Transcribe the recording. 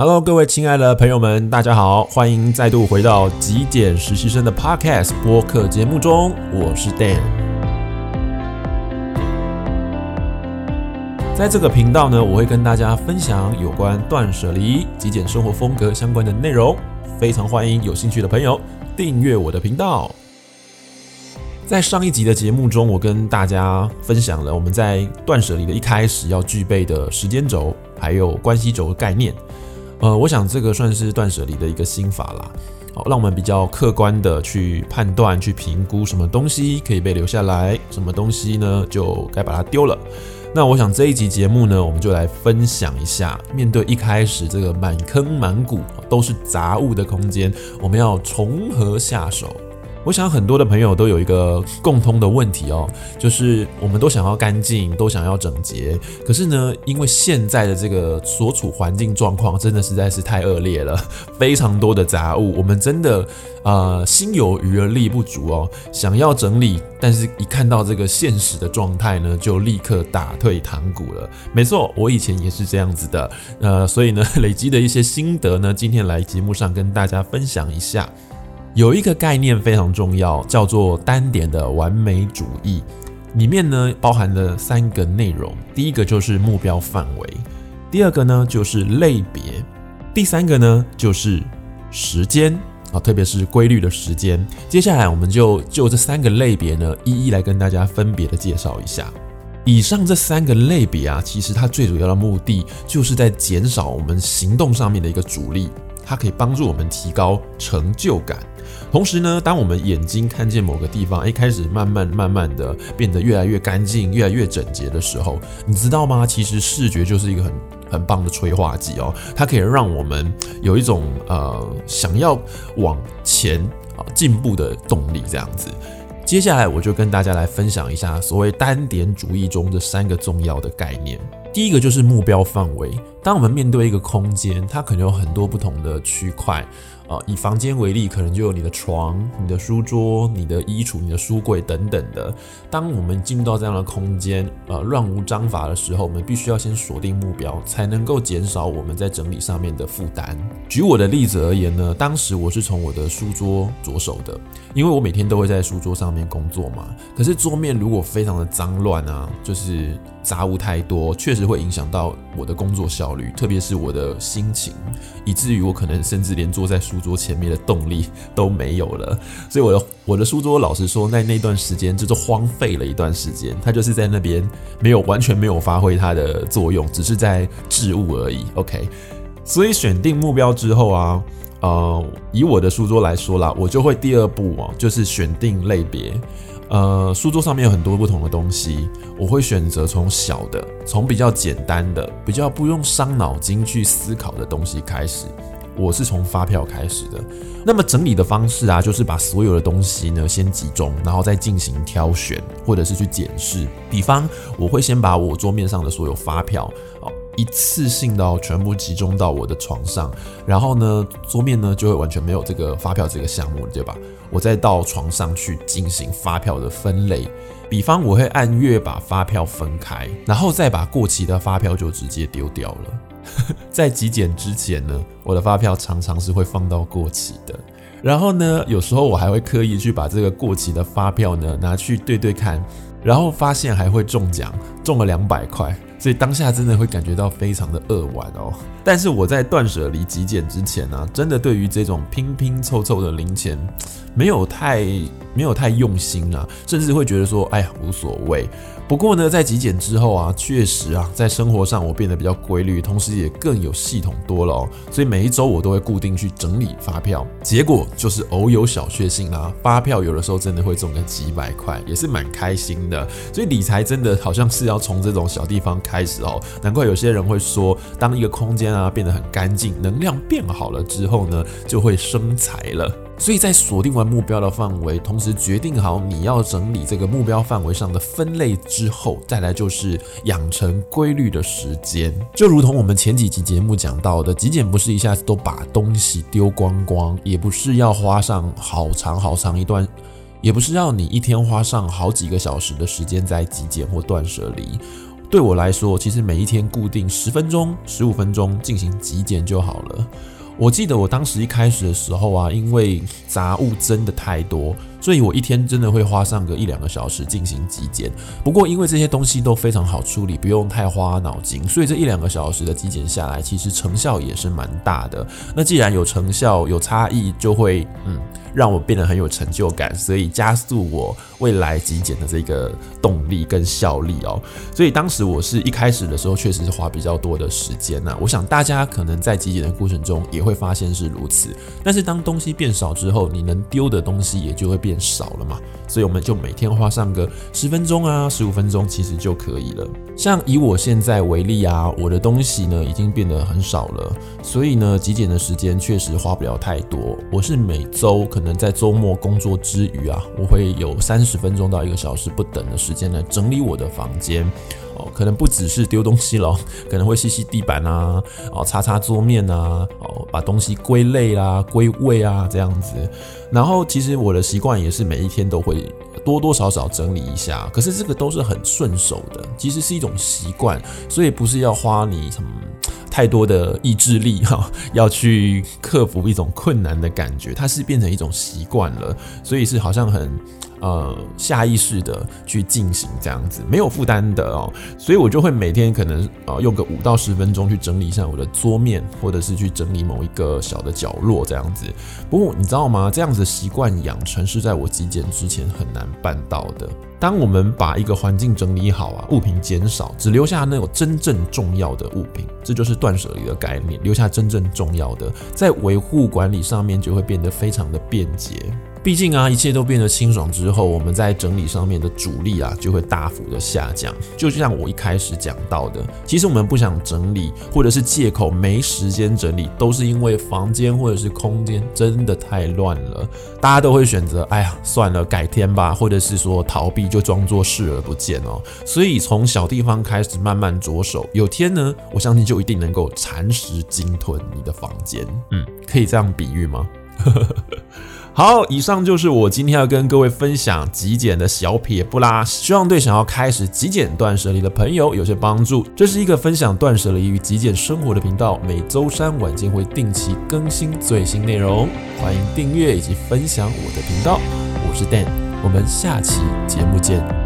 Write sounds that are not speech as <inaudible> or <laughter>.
Hello，各位亲爱的朋友们，大家好，欢迎再度回到极简实习生的 Podcast 播客节目中，我是 Dan。在这个频道呢，我会跟大家分享有关断舍离、极简生活风格相关的内容，非常欢迎有兴趣的朋友订阅我的频道。在上一集的节目中，我跟大家分享了我们在断舍离的一开始要具备的时间轴，还有关系轴的概念。呃，我想这个算是断舍离的一个心法啦，好，让我们比较客观的去判断、去评估什么东西可以被留下来，什么东西呢就该把它丢了。那我想这一集节目呢，我们就来分享一下，面对一开始这个满坑满谷都是杂物的空间，我们要从何下手？我想很多的朋友都有一个共通的问题哦，就是我们都想要干净，都想要整洁，可是呢，因为现在的这个所处环境状况真的实在是太恶劣了，<laughs> 非常多的杂物，我们真的呃心有余而力不足哦，想要整理，但是一看到这个现实的状态呢，就立刻打退堂鼓了。没错，我以前也是这样子的，呃，所以呢，<laughs> 累积的一些心得呢，今天来节目上跟大家分享一下。有一个概念非常重要，叫做单点的完美主义。里面呢包含了三个内容，第一个就是目标范围，第二个呢就是类别，第三个呢就是时间啊，特别是规律的时间。接下来我们就就这三个类别呢，一一来跟大家分别的介绍一下。以上这三个类别啊，其实它最主要的目的就是在减少我们行动上面的一个阻力，它可以帮助我们提高成就感。同时呢，当我们眼睛看见某个地方，一开始慢慢慢慢的变得越来越干净、越来越整洁的时候，你知道吗？其实视觉就是一个很很棒的催化剂哦，它可以让我们有一种呃想要往前啊进步的动力。这样子，接下来我就跟大家来分享一下所谓单点主义中这三个重要的概念。第一个就是目标范围。当我们面对一个空间，它可能有很多不同的区块。啊，以房间为例，可能就有你的床、你的书桌、你的衣橱、你的书柜等等的。当我们进入到这样的空间，呃，乱无章法的时候，我们必须要先锁定目标，才能够减少我们在整理上面的负担。举我的例子而言呢，当时我是从我的书桌着手的，因为我每天都会在书桌上面工作嘛。可是桌面如果非常的脏乱啊，就是杂物太多，确实会影响到我的工作效率，特别是我的心情，以至于我可能甚至连坐在书桌前面的动力都没有了，所以我的我的书桌，老实说，在那段时间就是荒废了一段时间，它就是在那边没有完全没有发挥它的作用，只是在置物而已。OK，所以选定目标之后啊，呃，以我的书桌来说啦，我就会第二步哦，就是选定类别。呃，书桌上面有很多不同的东西，我会选择从小的，从比较简单的、比较不用伤脑筋去思考的东西开始。我是从发票开始的，那么整理的方式啊，就是把所有的东西呢先集中，然后再进行挑选，或者是去检视。比方，我会先把我桌面上的所有发票，哦，一次性的全部集中到我的床上，然后呢，桌面呢就会完全没有这个发票这个项目，对吧？我再到床上去进行发票的分类。比方，我会按月把发票分开，然后再把过期的发票就直接丢掉了。<laughs> 在极简之前呢，我的发票常常是会放到过期的。然后呢，有时候我还会刻意去把这个过期的发票呢拿去对对看，然后发现还会中奖，中了两百块。所以当下真的会感觉到非常的扼腕哦。但是我在断舍离极简之前呢、真的对于这种拼拼凑凑的零钱，没有太没有太用心啊，甚至会觉得说，哎呀，无所谓。不过呢，在极简之后啊，确实啊，在生活上我变得比较规律，同时也更有系统多了哦。所以每一周我都会固定去整理发票，结果就是偶有小确幸啦，发票有的时候真的会中个几百块，也是蛮开心的。所以理财真的好像是要从这种小地方开始哦。难怪有些人会说，当一个空间啊变得很干净，能量变好了之后呢，就会生财了。所以在锁定完目标的范围，同时决定好你要整理这个目标范围上的分类之后，再来就是养成规律的时间。就如同我们前几集节目讲到的，极简不是一下子都把东西丢光光，也不是要花上好长好长一段，也不是要你一天花上好几个小时的时间在极简或断舍离。对我来说，其实每一天固定十分钟、十五分钟进行极简就好了。我记得我当时一开始的时候啊，因为杂物真的太多。所以我一天真的会花上个一两个小时进行极简，不过因为这些东西都非常好处理，不用太花脑筋，所以这一两个小时的极简下来，其实成效也是蛮大的。那既然有成效，有差异，就会嗯让我变得很有成就感，所以加速我未来极简的这个动力跟效力哦。所以当时我是一开始的时候，确实是花比较多的时间呐。我想大家可能在极简的过程中也会发现是如此，但是当东西变少之后，你能丢的东西也就会变。少了嘛，所以我们就每天花上个十分钟啊，十五分钟其实就可以了。像以我现在为例啊，我的东西呢已经变得很少了，所以呢极简的时间确实花不了太多。我是每周可可能在周末工作之余啊，我会有三十分钟到一个小时不等的时间来整理我的房间。哦，可能不只是丢东西咯，<laughs> 可能会吸吸地板啊，哦，擦擦桌面啊，哦，把东西归类啊，归位啊，这样子。然后其实我的习惯也是每一天都会多多少少整理一下，可是这个都是很顺手的，其实是一种习惯，所以不是要花你什么太多的意志力 <laughs> 哈，要去克服一种困难的感觉，它是变成一种习惯了，所以是好像很。呃，下意识的去进行这样子，没有负担的哦，所以我就会每天可能呃用个五到十分钟去整理一下我的桌面，或者是去整理某一个小的角落这样子。不过你知道吗？这样子习惯养成是在我极简之前很难办到的。当我们把一个环境整理好啊，物品减少，只留下那种真正重要的物品，这就是断舍离的概念。留下真正重要的，在维护管理上面就会变得非常的便捷。毕竟啊，一切都变得清爽之后，我们在整理上面的阻力啊就会大幅的下降。就像我一开始讲到的，其实我们不想整理，或者是借口没时间整理，都是因为房间或者是空间真的太乱了。大家都会选择，哎呀，算了，改天吧，或者是说逃避，就装作视而不见哦。所以从小地方开始慢慢着手，有天呢，我相信就一定能够蚕食鲸吞你的房间。嗯，<laughs> 可以这样比喻吗？好，以上就是我今天要跟各位分享极简的小撇步啦，希望对想要开始极简断舍离的朋友有些帮助。这是一个分享断舍离与极简生活的频道，每周三晚间会定期更新最新内容，欢迎订阅以及分享我的频道。我是 Dan，我们下期节目见。